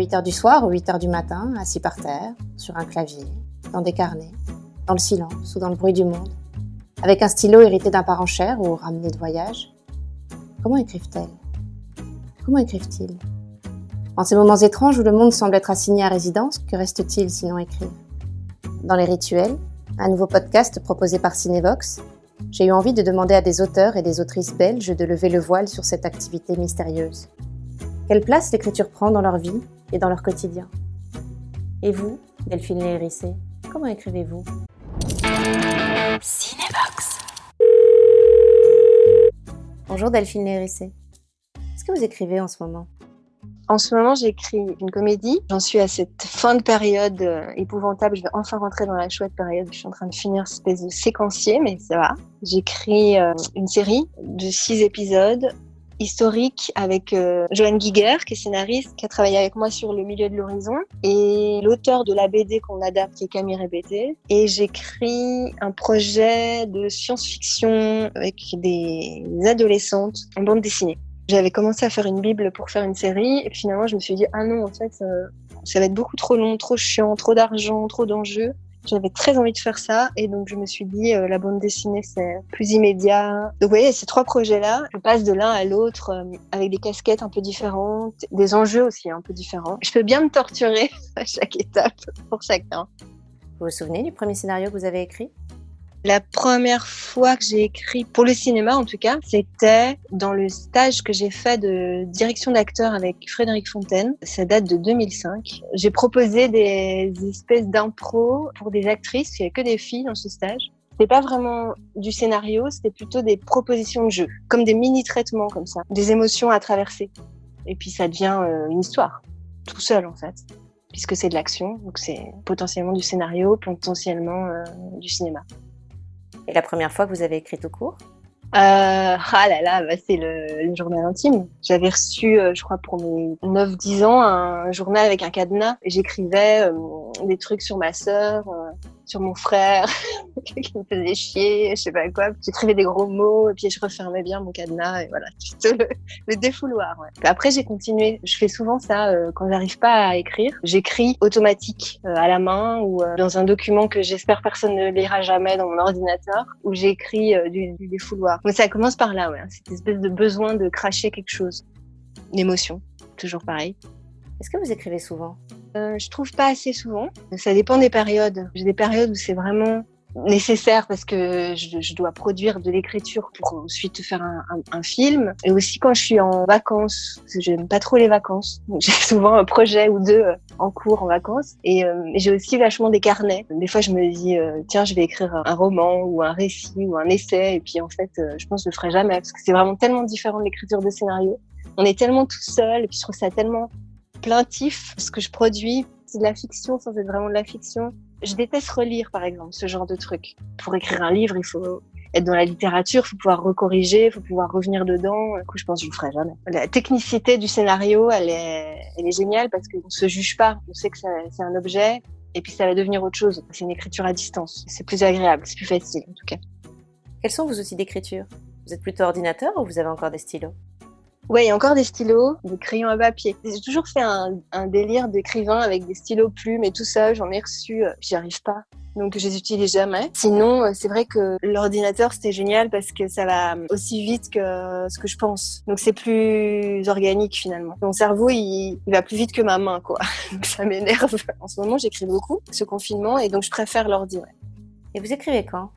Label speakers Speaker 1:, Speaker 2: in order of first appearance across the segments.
Speaker 1: 8h du soir ou 8h du matin, assis par terre, sur un clavier, dans des carnets, dans le silence ou dans le bruit du monde, avec un stylo hérité d'un parent cher ou ramené de voyage. Comment écrivent-elles? Comment écrivent-ils? En ces moments étranges où le monde semble être assigné à résidence, que reste-t-il sinon écrire Dans les rituels, un nouveau podcast proposé par Cinevox, j'ai eu envie de demander à des auteurs et des autrices belges de lever le voile sur cette activité mystérieuse. Quelle place l'écriture prend dans leur vie et dans leur quotidien? Et vous, Delphine Lérissé, comment écrivez-vous? Cinevox. Bonjour Delphine Lérissé. Qu'est-ce que vous écrivez en ce moment?
Speaker 2: En ce moment, j'écris une comédie. J'en suis à cette fin de période euh, épouvantable. Je vais enfin rentrer dans la chouette période. Je suis en train de finir cette espèce de séquencier, mais ça va. J'écris euh, une série de six épisodes historiques avec euh, Joanne Giger, qui est scénariste, qui a travaillé avec moi sur Le milieu de l'horizon, et l'auteur de la BD qu'on adapte, qui est Camille Rébété. Et j'écris un projet de science-fiction avec des adolescentes en bande dessinée. J'avais commencé à faire une bible pour faire une série et finalement je me suis dit ah non en fait ça, va être beaucoup trop long, trop chiant, trop d'argent, trop d'enjeux. J'avais très envie de faire ça et donc je me suis dit euh, la bande dessinée c'est plus immédiat. Donc vous voyez ces trois projets là, je passe de l'un à l'autre euh, avec des casquettes un peu différentes, des enjeux aussi un peu différents. Je peux bien me torturer à chaque étape pour chacun.
Speaker 1: Vous vous souvenez du premier scénario que vous avez écrit?
Speaker 2: La première fois que j'ai écrit, pour le cinéma en tout cas, c'était dans le stage que j'ai fait de direction d'acteur avec Frédéric Fontaine. Ça date de 2005. J'ai proposé des espèces d'impro pour des actrices. Il n'y avait que des filles dans ce stage. C'était pas vraiment du scénario, c'était plutôt des propositions de jeu, comme des mini-traitements comme ça, des émotions à traverser. Et puis ça devient euh, une histoire, tout seul en fait, puisque c'est de l'action, donc c'est potentiellement du scénario, potentiellement euh, du cinéma.
Speaker 1: Et la première fois que vous avez écrit tout court?
Speaker 2: Euh, ah là là, bah c'est le, journal intime. J'avais reçu, euh, je crois, pour mes 9-10 ans, un journal avec un cadenas. J'écrivais euh, des trucs sur ma sœur, euh, sur mon frère, qui me faisait chier, je sais pas quoi. J'écrivais des gros mots, et puis je refermais bien mon cadenas, et voilà, le, le défouloir. Après, j'ai continué. Je fais souvent ça quand j'arrive pas à écrire. J'écris automatique à la main ou dans un document que j'espère personne ne lira jamais dans mon ordinateur, où j'écris du, défouloir. Mais ça commence par là, ouais. Cette espèce de besoin de cracher quelque chose. Une émotion, toujours pareil.
Speaker 1: Est-ce que vous écrivez souvent?
Speaker 2: Euh, Je trouve pas assez souvent. Ça dépend des périodes. J'ai des périodes où c'est vraiment nécessaire parce que je, je dois produire de l'écriture pour ensuite faire un, un, film. Et aussi quand je suis en vacances, parce que j'aime pas trop les vacances. J'ai souvent un projet ou deux euh, en cours en vacances. Et, euh, j'ai aussi vachement des carnets. Des fois, je me dis, euh, tiens, je vais écrire un, roman ou un récit ou un essai. Et puis en fait, je pense que je le ferai jamais parce que c'est vraiment tellement différent de l'écriture de scénario. On est tellement tout seul et puis je trouve ça tellement plaintif ce que je produis. C'est de la fiction sans être vraiment de la fiction. Je déteste relire, par exemple, ce genre de truc. Pour écrire un livre, il faut être dans la littérature, il faut pouvoir recorriger, il faut pouvoir revenir dedans. Du coup, je pense que je le ferai jamais. La technicité du scénario, elle est, elle est géniale parce qu'on se juge pas. On sait que c'est un objet et puis ça va devenir autre chose. C'est une écriture à distance. C'est plus agréable, c'est plus facile en tout cas.
Speaker 1: Quels sont vos outils d'écriture? Vous êtes plutôt ordinateur ou vous avez encore des stylos?
Speaker 2: Ouais, a encore des stylos, des crayons à papier. J'ai toujours fait un, délire d'écrivain avec des stylos plumes et tout ça. J'en ai reçu, euh, j'y arrive pas. Donc je les utilise jamais. Sinon, euh, c'est vrai que l'ordinateur c'était génial parce que ça va aussi vite que ce que je pense. Donc c'est plus organique finalement. Mon cerveau il, va plus vite que ma main quoi. Donc ça m'énerve. En ce moment j'écris beaucoup ce confinement et donc je préfère l'ordi.
Speaker 1: Et vous écrivez quand?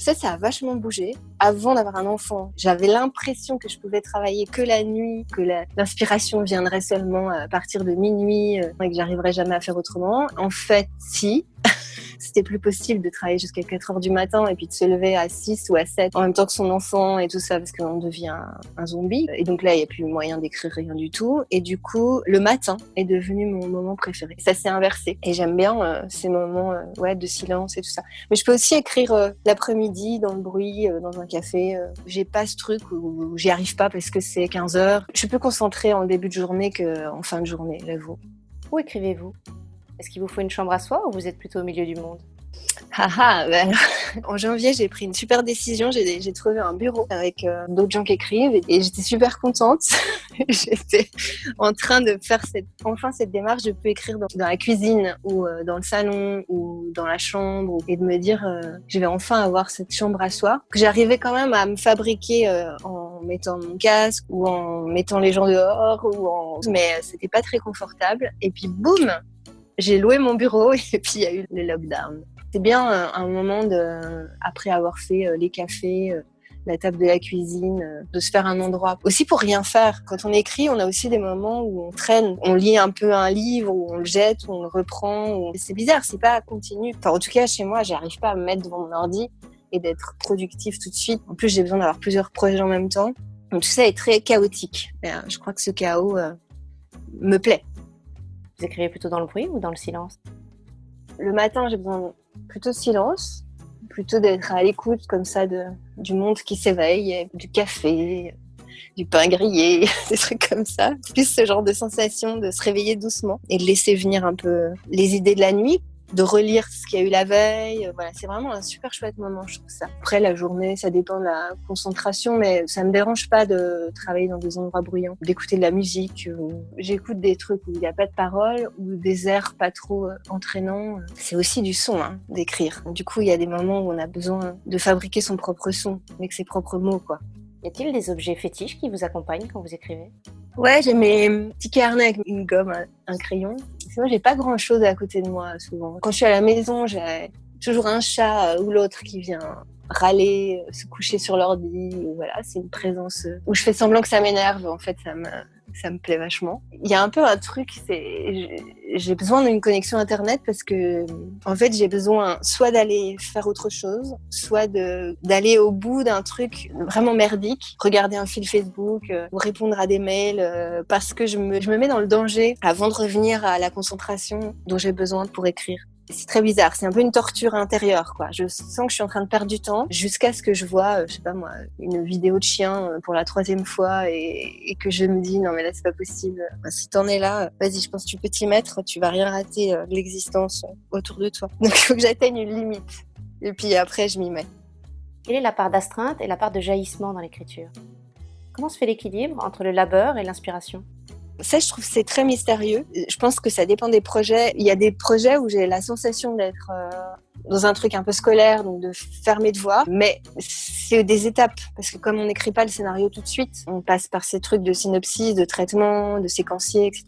Speaker 2: Ça, ça a vachement bougé. Avant d'avoir un enfant, j'avais l'impression que je pouvais travailler que la nuit, que l'inspiration viendrait seulement à partir de minuit euh, et que j'arriverais jamais à faire autrement. En fait, si. c'était plus possible de travailler jusqu'à 4 heures du matin et puis de se lever à 6 ou à 7 en même temps que son enfant et tout ça parce qu'on devient un, zombie. Et donc là, il n'y a plus moyen d'écrire rien du tout. Et du coup, le matin est devenu mon moment préféré. Ça s'est inversé. Et j'aime bien euh, ces moments euh, ouais, de silence et tout ça. Mais je peux aussi écrire euh, l'après-midi dans le bruit, dans un café. J'ai pas ce truc où, j'y arrive pas parce que c'est 15 heures. Je suis plus concentrée en début de journée qu'en fin de journée, j'avoue.
Speaker 1: Où écrivez-vous? Est-ce qu'il vous faut une chambre à soi ou vous êtes plutôt au milieu du monde
Speaker 2: ah, ah ben en janvier, j'ai pris une super décision. J'ai trouvé un bureau avec euh, d'autres gens qui écrivent et, j'étais super contente. j'étais en train de faire cette, enfin cette démarche. Je peux écrire dans, la cuisine ou euh, dans le salon ou dans la chambre et de me dire euh, je vais enfin avoir cette chambre à soi. J'arrivais quand même à me fabriquer en mettant mon casque ou en mettant les gens dehors ou en, mais c'était pas très confortable. Et puis boum, j'ai loué mon bureau et puis il y a eu le lockdown. C'est bien euh, un moment de, après avoir fait euh, les cafés, euh, la table de la cuisine, de se faire un endroit. Aussi pour rien faire. Quand on écrit, on a aussi des moments où on traîne, on lit un peu un livre, où on le jette, où on le reprend. C'est bizarre, c'est pas continu. Enfin, en tout cas, chez moi, j'arrive pas à me mettre devant mon ordi et d'être productif tout de suite. En plus, j'ai besoin d'avoir plusieurs projets en même temps. Donc tout ça est très chaotique. je crois que ce chaos me plaît.
Speaker 1: Vous écrivez plutôt dans le bruit ou dans le silence?
Speaker 2: Le matin, j'ai besoin plutôt silence, plutôt d'être à l'écoute comme ça de, du monde qui s'éveille, du café, du pain grillé, des trucs comme ça. Plus ce genre de sensation de se réveiller doucement et de laisser venir un peu les idées de la nuit de relire ce qu'il y a eu la veille. Voilà, c'est vraiment un super chouette moment, je trouve ça. Après, la journée, ça dépend de la concentration, mais ça me dérange pas de travailler dans des endroits bruyants, d'écouter de la musique. J'écoute des trucs où il n'y a pas de parole ou des airs pas trop euh, entraînants. C'est aussi du son, hein, d'écrire. Du coup, il y a des moments où on a besoin de fabriquer son propre son avec ses propres mots, quoi.
Speaker 1: Y a-t-il des objets fétiches qui vous accompagnent quand vous écrivez?
Speaker 2: Ouais, j'ai mes petits carnets avec une gomme, un crayon. Moi, j'ai pas grand chose à côté de moi souvent. Quand je suis à la maison, j'ai toujours un chat ou l'autre qui vient râler, se coucher sur l'ordi. Voilà, c'est une présence où je fais semblant que ça m'énerve. En fait, ça me, ça me plaît vachement. Il y a un peu un truc, c'est j'ai besoin d'une connexion internet parce que en fait j'ai besoin soit d'aller faire autre chose, soit d'aller au bout d'un truc vraiment merdique, regarder un fil Facebook euh, ou répondre à des mails euh, parce que je me, je me mets dans le danger avant de revenir à la concentration dont j'ai besoin pour écrire c'est très bizarre. C'est un peu une torture intérieure, quoi. Je sens que je suis en train de perdre du temps jusqu'à ce que je vois, euh, je sais pas moi, une vidéo de chien euh, pour la troisième fois et, que je me dis non mais là c'est pas possible. si t'en es là, vas-y, je pense que tu peux t'y mettre. Tu vas rien rater euh, de l'existence autour de toi. Donc il faut que j'atteigne une limite. Et puis après, je m'y mets.
Speaker 1: Quelle est la part d'astreinte et la part de jaillissement dans l'écriture? Comment se fait l'équilibre entre le labeur et l'inspiration?
Speaker 2: Ça, je trouve c'est très mystérieux. Je pense que ça dépend des projets. Il y a des projets où j'ai la sensation d'être euh, dans un truc un peu scolaire, donc de faire mes devoirs. Mais c'est des étapes, parce que comme on n'écrit pas le scénario tout de suite, on passe par ces trucs de synopsis, de traitement, de séquencier, etc.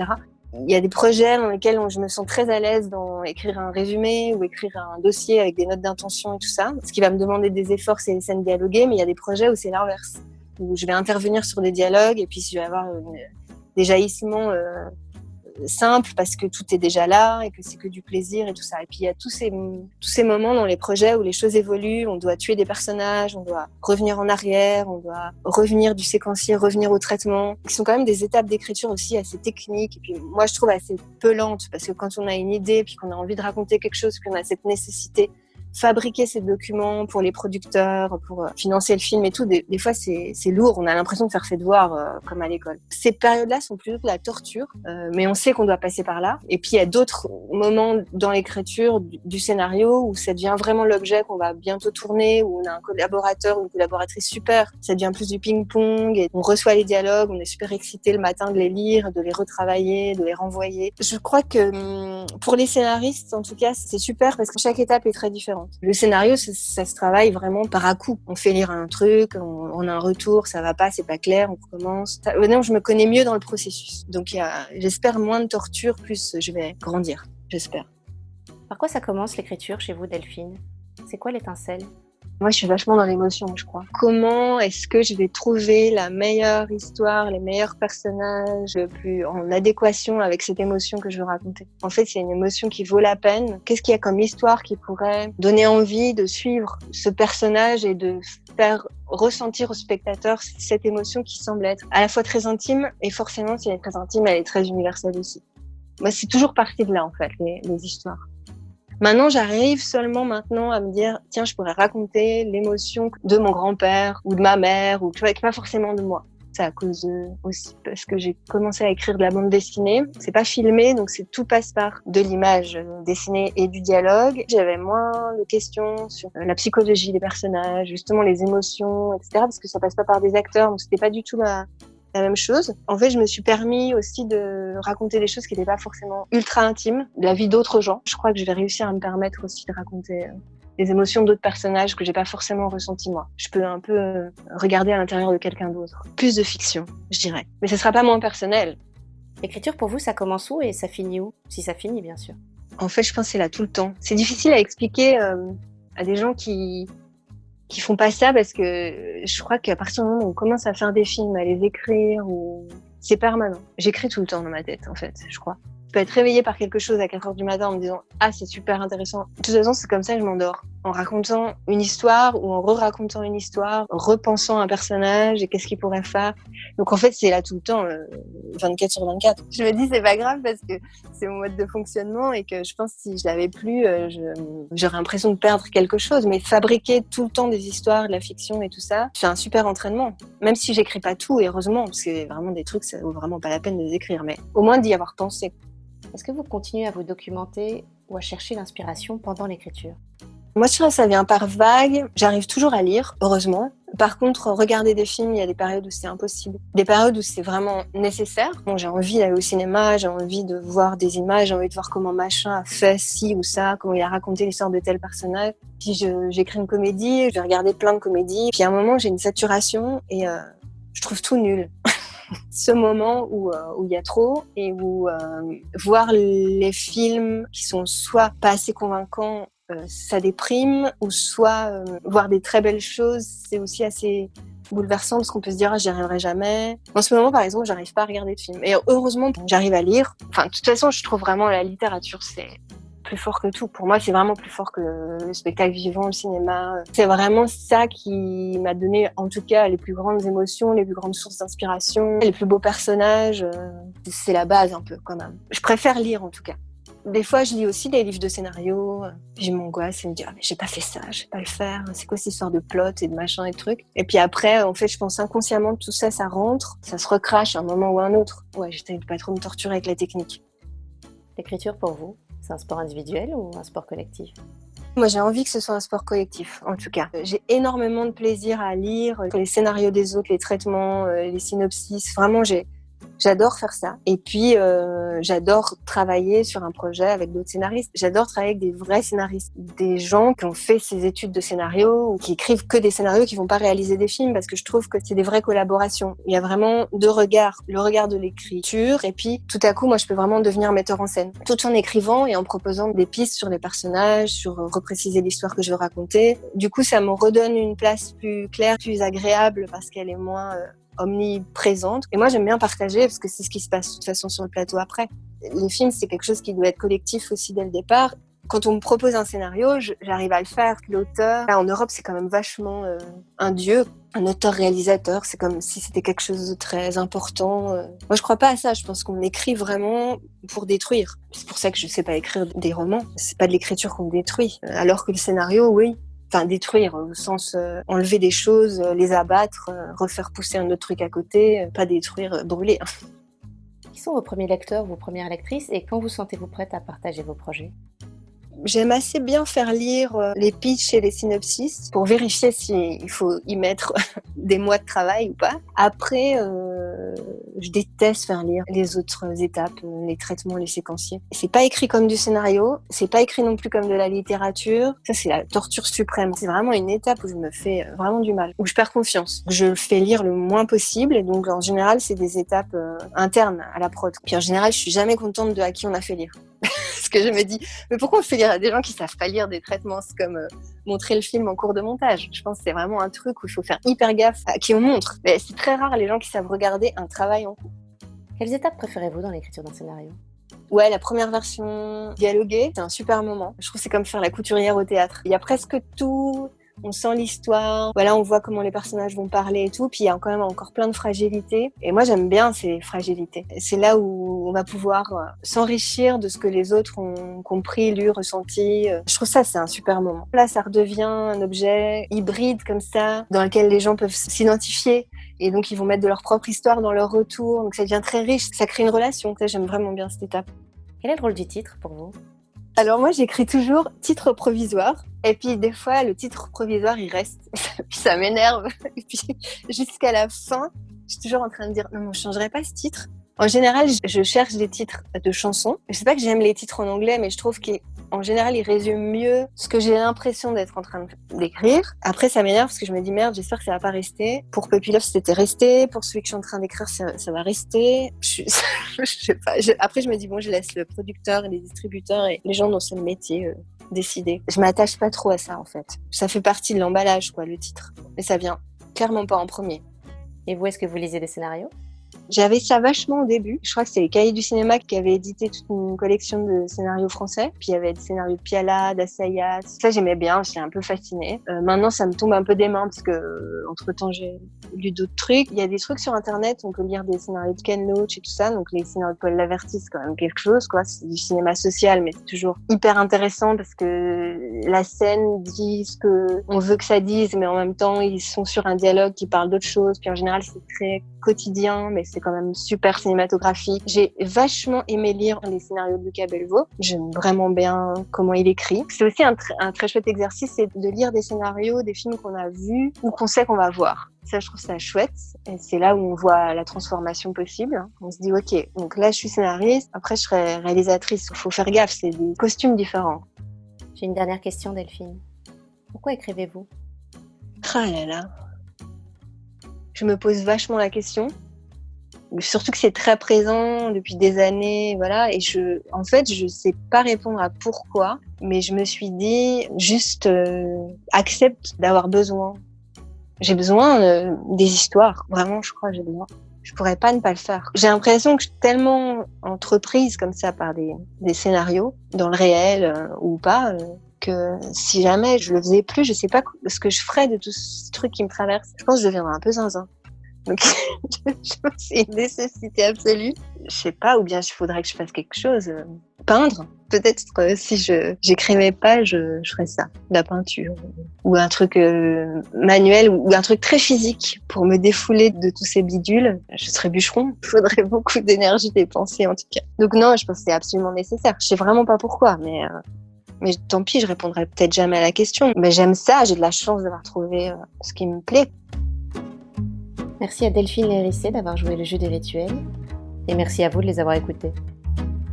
Speaker 2: Il y a des projets dans lesquels je me sens très à l'aise dans écrire un résumé ou écrire un dossier avec des notes d'intention et tout ça. Ce qui va me demander des efforts, c'est les scènes dialoguées, mais il y a des projets où c'est l'inverse où je vais intervenir sur des dialogues et puis je vais avoir une, des jaillissements euh, simples parce que tout est déjà là et que c'est que du plaisir et tout ça. Et puis il y a tous ces, tous ces moments dans les projets où les choses évoluent, on doit tuer des personnages, on doit revenir en arrière, on doit revenir du séquencier, revenir au traitement, qui sont quand même des étapes d'écriture aussi assez techniques et puis moi je trouve assez pelantes parce que quand on a une idée puis qu'on a envie de raconter quelque chose, qu'on a cette nécessité fabriquer ces documents pour les producteurs, pour euh, financer le film et tout, des, fois c'est lourd. On a l'impression de faire ses devoirs euh, comme à l'école. Ces périodes-là sont plutôt de la torture, euh, mais on sait qu'on doit passer par là. Et puis il y a d'autres moments dans l'écriture du, scénario où ça devient vraiment l'objet qu'on va bientôt tourner, où on a un collaborateur ou une collaboratrice super. Ça devient plus du ping-pong et on reçoit les dialogues, on est super excité le matin de les lire, de les retravailler, de les renvoyer. Je crois que hum, pour les scénaristes, en tout cas, c'est super parce que chaque étape est très différente. Le scénario, ça, se travaille vraiment par à coup. On fait lire un truc, on, a un retour, ça va pas, c'est pas clair, on recommence. Maintenant, je me connais mieux dans le processus. Donc, j'espère moins de torture, plus je vais grandir. J'espère.
Speaker 1: Par quoi ça commence l'écriture chez vous, Delphine? C'est quoi l'étincelle?
Speaker 2: Moi, je suis vachement dans l'émotion, je crois. Comment est-ce que je vais trouver la meilleure histoire, les meilleurs personnages, plus en adéquation avec cette émotion que je veux raconter? En fait, c'est une émotion qui vaut la peine. Qu'est-ce qu'il y a comme histoire qui pourrait donner envie de suivre ce personnage et de faire ressentir au spectateur cette émotion qui semble être à la fois très intime et forcément, si elle est très intime, elle est très universelle aussi. Moi, c'est toujours parti de là, en fait, les, les histoires. Maintenant, j'arrive seulement maintenant à me dire, tiens, je pourrais raconter l'émotion de mon grand-père ou de ma mère ou tu vois, pas forcément de moi. C'est à cause aussi parce que j'ai commencé à écrire de la bande dessinée. C'est pas filmé, donc c'est tout passe par de l'image euh, dessinée et du dialogue. J'avais moins de questions sur euh, la psychologie des personnages, justement les émotions, etc. Parce que ça passe pas par des acteurs, donc c'était pas du tout la, la même chose. En fait, je me suis permis aussi de raconter des choses qui n'étaient pas forcément ultra intimes, de la vie d'autres gens. Je crois que je vais réussir à me permettre aussi de raconter les émotions d'autres personnages que j'ai pas forcément ressenties moi. Je peux un peu euh, regarder à l'intérieur de quelqu'un d'autre. Plus de fiction, je dirais. Mais ce sera pas moins personnel.
Speaker 1: L'écriture pour vous, ça commence où et ça finit où? Si ça finit, bien sûr.
Speaker 2: En fait, je pense que c'est là tout le temps. C'est difficile à expliquer euh, à des gens qui qui font pas ça parce que je crois qu'à partir du moment où on commence à faire des films, à les écrire, ou c'est permanent. J'écris tout le temps dans ma tête, en fait, je crois. Je peux être réveillée par quelque chose à 4 heures du matin en me disant Ah, c'est super intéressant. De toute façon, c'est comme ça que je m'endors. En racontant une histoire ou en re-racontant une histoire, en repensant un personnage et qu'est-ce qu'il pourrait faire. Donc en fait, c'est là tout le temps, 24 euh, sur 24. Je me dis, c'est pas grave parce que c'est mon mode de fonctionnement et que je pense que si je l'avais plus, euh, j'aurais l'impression de perdre quelque chose. Mais fabriquer tout le temps des histoires, de la fiction et tout ça, c'est un super entraînement. Même si j'écris pas tout, heureusement, parce que vraiment des trucs, ça vaut vraiment pas la peine de les écrire, mais au moins d'y avoir pensé.
Speaker 1: Est-ce que vous continuez à vous documenter ou à chercher l'inspiration pendant l'écriture?
Speaker 2: Moi, je dirais ça vient par vague. J'arrive toujours à lire, heureusement. Par contre, regarder des films, il y a des périodes où c'est impossible. Des périodes où c'est vraiment nécessaire. J'ai envie d'aller au cinéma, j'ai envie de voir des images, j'ai envie de voir comment machin a fait ci ou ça, comment il a raconté l'histoire de tel personnage. Puis j'écris une comédie, je vais regarder plein de comédies. Puis à un moment, j'ai une saturation et euh, je trouve tout nul. ce moment où euh, où il y a trop et où euh, voir les films qui sont soit pas assez convaincants ça déprime ou soit voir des très belles choses c'est aussi assez bouleversant parce qu'on peut se dire ah, j'y arriverai jamais. En ce moment par exemple j'arrive pas à regarder de films et heureusement j'arrive à lire. Enfin de toute façon je trouve vraiment la littérature c'est plus fort que tout. Pour moi, c'est vraiment plus fort que le spectacle vivant, le cinéma. C'est vraiment ça qui m'a donné, en tout cas, les plus grandes émotions, les plus grandes sources d'inspiration, les plus beaux personnages. C'est la base un peu quand même. Je préfère lire en tout cas. Des fois, je lis aussi des livres de scénario. J'ai m'angoisse et me dis ah mais j'ai pas fait ça, je vais pas le faire. C'est quoi cette histoire de plot et de machin et de trucs? Et puis après, en fait, je pense inconsciemment que tout ça, ça rentre, ça se recrache à un moment ou un autre. Ouais, j'essaie de pas trop me torturer avec la technique.
Speaker 1: L'écriture pour vous, c'est un sport individuel ou un sport collectif?
Speaker 2: Moi, j'ai envie que ce soit un sport collectif, en tout cas. J'ai énormément de plaisir à lire les scénarios des autres, les traitements, euh, les synopsis. Vraiment, j'ai, J'adore faire ça. Et puis, euh, j'adore travailler sur un projet avec d'autres scénaristes. J'adore travailler avec des vrais scénaristes, des gens qui ont fait ces études de scénario ou qui écrivent que des scénarios, qui vont pas réaliser des films, parce que je trouve que c'est des vraies collaborations. Il y a vraiment deux regards, le regard de l'écriture, et puis tout à coup, moi, je peux vraiment devenir metteur en scène, tout en écrivant et en proposant des pistes sur les personnages, sur repréciser l'histoire que je veux raconter. Du coup, ça me redonne une place plus claire, plus agréable, parce qu'elle est moins euh, omniprésente. Et moi, j'aime bien partager parce que c'est ce qui se passe de toute façon sur le plateau après. Les films, c'est quelque chose qui doit être collectif aussi dès le départ. Quand on me propose un scénario, j'arrive à le faire. L'auteur, en Europe, c'est quand même vachement euh, un dieu. Un auteur-réalisateur, c'est comme si c'était quelque chose de très important. Euh. Moi, je crois pas à ça. Je pense qu'on écrit vraiment pour détruire. C'est pour ça que je sais pas écrire des romans. C'est pas de l'écriture qu'on détruit. Alors que le scénario, oui, enfin détruire au sens euh, enlever des choses, euh, les abattre, euh, refaire pousser un autre truc à côté, pas détruire, brûler.
Speaker 1: Qui sont vos premiers lecteurs, vos premières lectrices et quand vous sentez-vous prête à partager vos projets?
Speaker 2: J'aime assez bien faire lire euh, les pitchs et les synopsis pour vérifier s'il faut y mettre des mois de travail ou pas. Après, euh, je déteste faire lire les autres étapes, euh, les traitements, les séquenciers. C'est pas écrit comme du scénario, c'est pas écrit non plus comme de la littérature. Ça, c'est la torture suprême. C'est vraiment une étape où je me fais euh, vraiment du mal, où je perds confiance. Je le fais lire le moins possible et donc en général, c'est des étapes internes à la prod. Puis en général, je suis jamais contente de à qui on a fait lire. Parce que je me dis, mais pourquoi on fait lire à des gens qui savent pas lire des traitements? C'est comme euh, montrer le film en cours de montage. Je pense que c'est vraiment un truc où il faut faire hyper gaffe à qui on montre. Mais c'est très rare les gens qui savent regarder un travail en cours.
Speaker 1: Quelles étapes préférez-vous dans l'écriture d'un scénario?
Speaker 2: Ouais, la première version dialoguée, c'est un super moment. Je trouve que c'est comme faire la couturière au théâtre. Il y a presque tout on sent l'histoire, voilà, on voit comment les personnages vont parler et tout, puis il y a quand même encore plein de fragilités. Et moi, j'aime bien ces fragilités. C'est là où on va pouvoir euh, s'enrichir de ce que les autres ont compris, lu, ressenti. Je trouve ça, c'est un super moment. Là, ça redevient un objet hybride comme ça, dans lequel les gens peuvent s'identifier Et donc, ils vont mettre de leur propre histoire dans leur retour. Donc, ça devient très riche. Ça crée une relation. J'aime vraiment bien cette étape.
Speaker 1: Quel est le rôle du titre pour vous?
Speaker 2: Alors moi, j'écris toujours titre provisoire. Et puis des fois, le titre provisoire, il reste. puis ça m'énerve. Et puis jusqu'à la fin, je suis toujours en train de dire, non, je changerai pas ce titre. En général, je cherche des titres de chansons. Je sais pas que j'aime les titres en anglais, mais je trouve qu'en général, ils résument mieux ce que j'ai l'impression d'être en train d'écrire. Après, ça m'énerve parce que je me dis merde, j'espère que ça va pas rester. Pour Puppy c'était resté. Pour celui que je suis en train d'écrire, ça, va rester. Je, sais pas. après, je me dis bon, je laisse le producteur et les distributeurs et les gens dont c'est le métier euh, décider. Je m'attache pas trop à ça en fait. Ça fait partie de l'emballage, quoi, le titre. Mais ça vient clairement pas en premier.
Speaker 1: Et vous, est-ce que vous lisez des scénarios?
Speaker 2: J'avais ça vachement au début. Je crois que c'est les Cahiers du cinéma qui avaient édité toute une collection de scénarios français. Puis il y avait des scénarios de Piala, d'Assayas. Ça, j'aimais bien, j'étais un peu fascinée. Euh, maintenant, ça me tombe un peu des mains parce que, euh, entre temps, j'ai lu d'autres trucs. Il y a des trucs sur Internet, on peut lire des scénarios de Ken Loach et tout ça. Donc les scénarios de Paul Laverty, c'est quand même quelque chose, quoi. C'est du cinéma social, mais c'est toujours hyper intéressant parce que la scène dit ce que on veut que ça dise, mais en même temps, ils sont sur un dialogue qui parle d'autre chose. Puis en général, c'est très quotidien, c'est quand même super cinématographique. J'ai vachement aimé lire les scénarios de Lucas Belvaux. J'aime vraiment bien comment il écrit. C'est aussi un, un, très chouette exercice, c'est de lire des scénarios, des films qu'on a vus ou qu'on sait qu'on va voir. Ça, je trouve ça chouette. Et c'est là où on voit la transformation possible. On se dit, OK, donc là, je suis scénariste. Après, je serai réalisatrice. Il faut faire gaffe, c'est des costumes différents.
Speaker 1: J'ai une dernière question, Delphine. Pourquoi écrivez-vous?
Speaker 2: Ah là là je me pose vachement la question. Surtout que c'est très présent depuis des années, voilà. Et je, en fait, je sais pas répondre à pourquoi, mais je me suis dit juste euh, accepte d'avoir besoin. J'ai besoin euh, des histoires, vraiment, je crois, j'ai besoin. Je pourrais pas ne pas le faire. J'ai l'impression que je suis tellement entreprise comme ça par des, des scénarios, dans le réel euh, ou pas, que si jamais je le faisais plus, je sais pas ce que je ferais de tout ce truc qui me traverse. Je pense que je deviendrais un peu zinzin. Donc, c'est une nécessité absolue. Je sais pas, ou bien il faudrait que je fasse quelque chose. Euh, peindre. Peut-être euh, si je j'écrivais pas, je, je ferais ça, la peinture ou un truc euh, manuel ou un truc très physique pour me défouler de tous ces bidules. Je serais bûcheron. Il faudrait beaucoup d'énergie dépensée en tout cas. Donc non, je pense que c'est absolument nécessaire. Je sais vraiment pas pourquoi, mais mais tant pis, je répondrai peut-être jamais à la question. Mais j'aime ça, j'ai de la chance d'avoir trouvé ce qui me plaît.
Speaker 1: Merci à Delphine et d'avoir joué le jeu des rituels, et merci à vous de les avoir écoutés.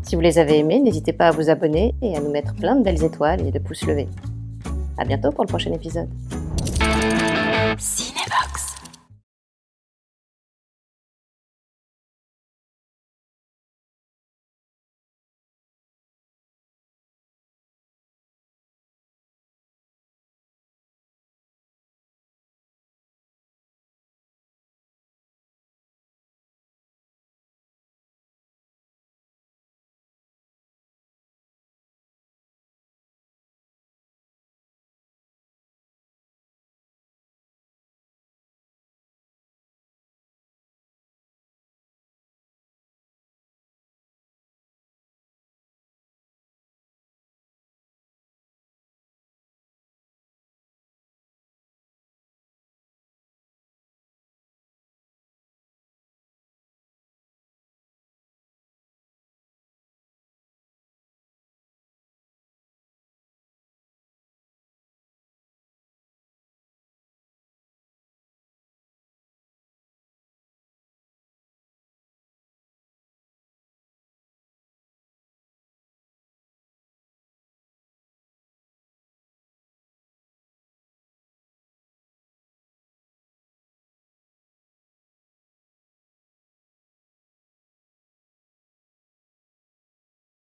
Speaker 1: Si vous les avez aimés, n'hésitez pas à vous abonner et à nous mettre plein de belles étoiles et de pouces levés. À bientôt pour le prochain épisode.